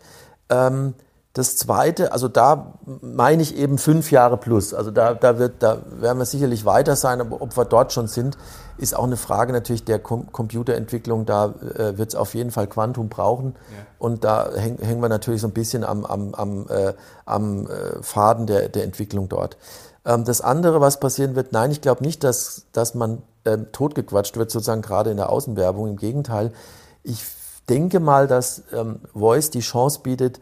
Ähm, das zweite, also da meine ich eben fünf Jahre plus. Also da, da, wird, da werden wir sicherlich weiter sein, aber ob wir dort schon sind, ist auch eine Frage natürlich der Com Computerentwicklung. Da äh, wird es auf jeden Fall Quantum brauchen. Ja. Und da häng, hängen wir natürlich so ein bisschen am, am, am, äh, am äh, Faden der, der Entwicklung dort. Ähm, das andere, was passieren wird, nein, ich glaube nicht, dass, dass man ähm, totgequatscht wird, sozusagen gerade in der Außenwerbung. Im Gegenteil, ich denke mal, dass ähm, Voice die Chance bietet,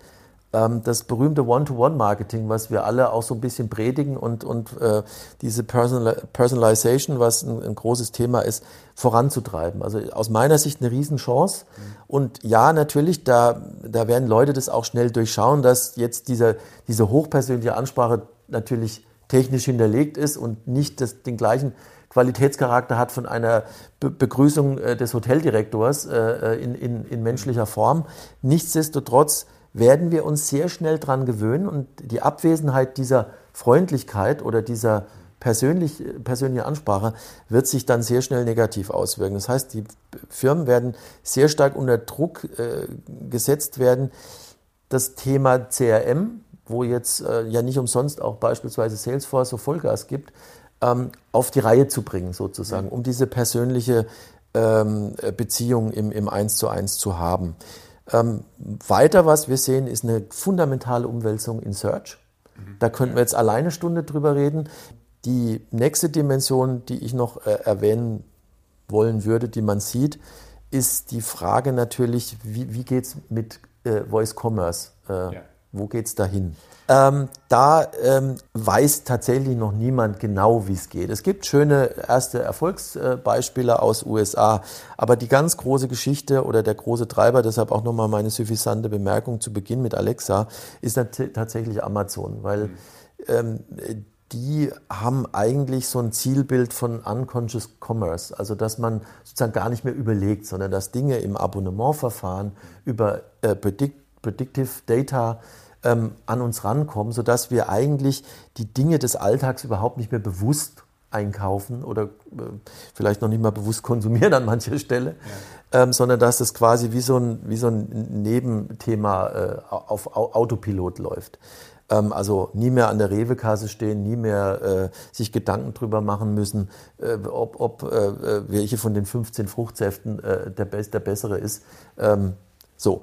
das berühmte One-to-One-Marketing, was wir alle auch so ein bisschen predigen und, und äh, diese Personal Personalization, was ein, ein, großes Thema ist, voranzutreiben. Also aus meiner Sicht eine Riesenchance. Mhm. Und ja, natürlich, da, da werden Leute das auch schnell durchschauen, dass jetzt diese, diese hochpersönliche Ansprache natürlich technisch hinterlegt ist und nicht das, den gleichen Qualitätscharakter hat von einer Be Begrüßung äh, des Hoteldirektors äh, äh in, in, in menschlicher Form. Nichtsdestotrotz werden wir uns sehr schnell daran gewöhnen und die Abwesenheit dieser Freundlichkeit oder dieser persönlich, persönliche Ansprache wird sich dann sehr schnell negativ auswirken. Das heißt, die Firmen werden sehr stark unter Druck äh, gesetzt werden. Das Thema CRM, wo jetzt äh, ja nicht umsonst auch beispielsweise Salesforce so Vollgas gibt, ähm, auf die Reihe zu bringen, sozusagen, um diese persönliche ähm, Beziehung im, im Eins zu eins zu haben. Ähm, weiter, was wir sehen, ist eine fundamentale Umwälzung in Search. Da könnten wir jetzt alleine eine Stunde drüber reden. Die nächste Dimension, die ich noch äh, erwähnen wollen würde, die man sieht, ist die Frage natürlich, wie, wie geht es mit äh, Voice Commerce? Äh, ja. Wo geht es dahin? Ähm, da ähm, weiß tatsächlich noch niemand genau, wie es geht. Es gibt schöne erste Erfolgsbeispiele aus USA, aber die ganz große Geschichte oder der große Treiber, deshalb auch nochmal meine suffisante Bemerkung zu Beginn mit Alexa, ist tatsächlich Amazon, weil ähm, die haben eigentlich so ein Zielbild von Unconscious Commerce, also dass man sozusagen gar nicht mehr überlegt, sondern dass Dinge im Abonnementverfahren über äh, Predict Predictive Data ähm, an uns rankommen, sodass wir eigentlich die Dinge des Alltags überhaupt nicht mehr bewusst einkaufen oder äh, vielleicht noch nicht mal bewusst konsumieren an mancher Stelle, ja. ähm, sondern dass das quasi wie so ein, wie so ein Nebenthema äh, auf Autopilot läuft. Ähm, also nie mehr an der Rewe-Kasse stehen, nie mehr äh, sich Gedanken drüber machen müssen, äh, ob, ob äh, äh, welche von den 15 Fruchtsäften der, der bessere ist. Ähm, so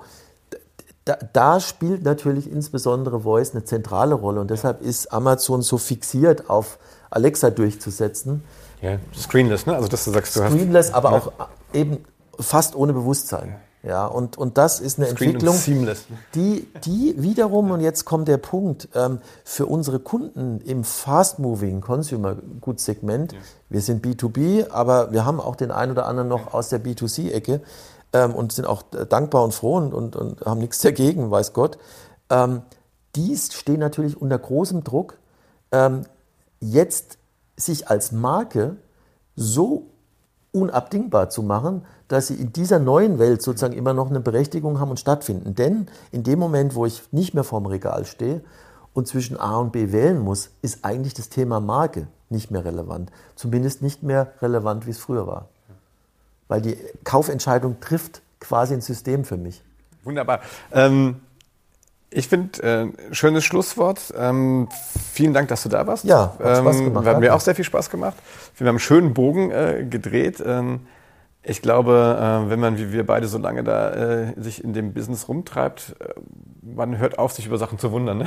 da, da, spielt natürlich insbesondere Voice eine zentrale Rolle und deshalb ist Amazon so fixiert auf Alexa durchzusetzen. Ja, screenless, ne? Also dass du sagst, du screenless, hast, aber ja. auch eben fast ohne Bewusstsein. Ja, und, und das ist eine Screen Entwicklung, ne? die, die wiederum, und jetzt kommt der Punkt, ähm, für unsere Kunden im Fast-Moving Consumer Goods Segment, ja. wir sind B2B, aber wir haben auch den einen oder anderen noch aus der B2C-Ecke, ähm, und sind auch dankbar und froh und, und, und haben nichts dagegen, weiß Gott. Ähm, die stehen natürlich unter großem Druck, ähm, jetzt sich als Marke so unabdingbar zu machen, dass sie in dieser neuen Welt sozusagen immer noch eine Berechtigung haben und stattfinden. Denn in dem Moment, wo ich nicht mehr vorm Regal stehe und zwischen A und B wählen muss, ist eigentlich das Thema Marke nicht mehr relevant. Zumindest nicht mehr relevant, wie es früher war weil die Kaufentscheidung trifft quasi ein System für mich. Wunderbar. Ähm, ich finde, äh, schönes Schlusswort. Ähm, vielen Dank, dass du da warst. Ja, hat Spaß ähm, gemacht. Ähm, hat mir auch sehr viel Spaß gemacht. Wir haben einen schönen Bogen äh, gedreht. Ähm, ich glaube, äh, wenn man wie wir beide so lange da äh, sich in dem Business rumtreibt, äh, man hört auf, sich über Sachen zu wundern. Ne?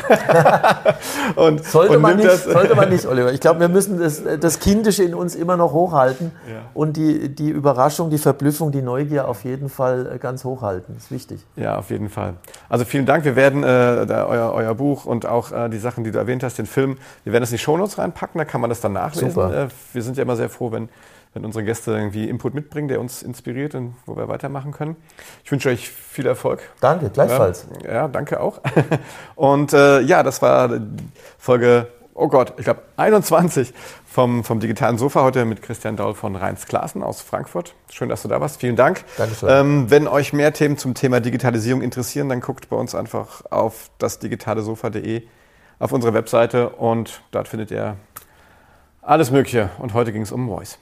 und, sollte, und man nicht, sollte man nicht, Oliver. Ich glaube, wir müssen das, das, Kindische in uns immer noch hochhalten ja. und die, die Überraschung, die Verblüffung, die Neugier auf jeden Fall ganz hochhalten. Das ist wichtig. Ja, auf jeden Fall. Also vielen Dank. Wir werden äh, da euer, euer Buch und auch äh, die Sachen, die du erwähnt hast, den Film, wir werden das in die Shownotes reinpacken, da kann man das dann nachlesen. Super. wir sind ja immer sehr froh, wenn wenn unsere Gäste irgendwie Input mitbringen, der uns inspiriert und wo wir weitermachen können. Ich wünsche euch viel Erfolg. Danke, gleichfalls. Ja, ja danke auch. Und äh, ja, das war Folge, oh Gott, ich glaube 21 vom, vom digitalen Sofa heute mit Christian Daul von Rheins Klassen aus Frankfurt. Schön, dass du da warst. Vielen Dank. Dankeschön. Ähm, wenn euch mehr Themen zum Thema Digitalisierung interessieren, dann guckt bei uns einfach auf das digitale Sofa.de auf unsere Webseite und dort findet ihr alles Mögliche. Und heute ging es um Voice.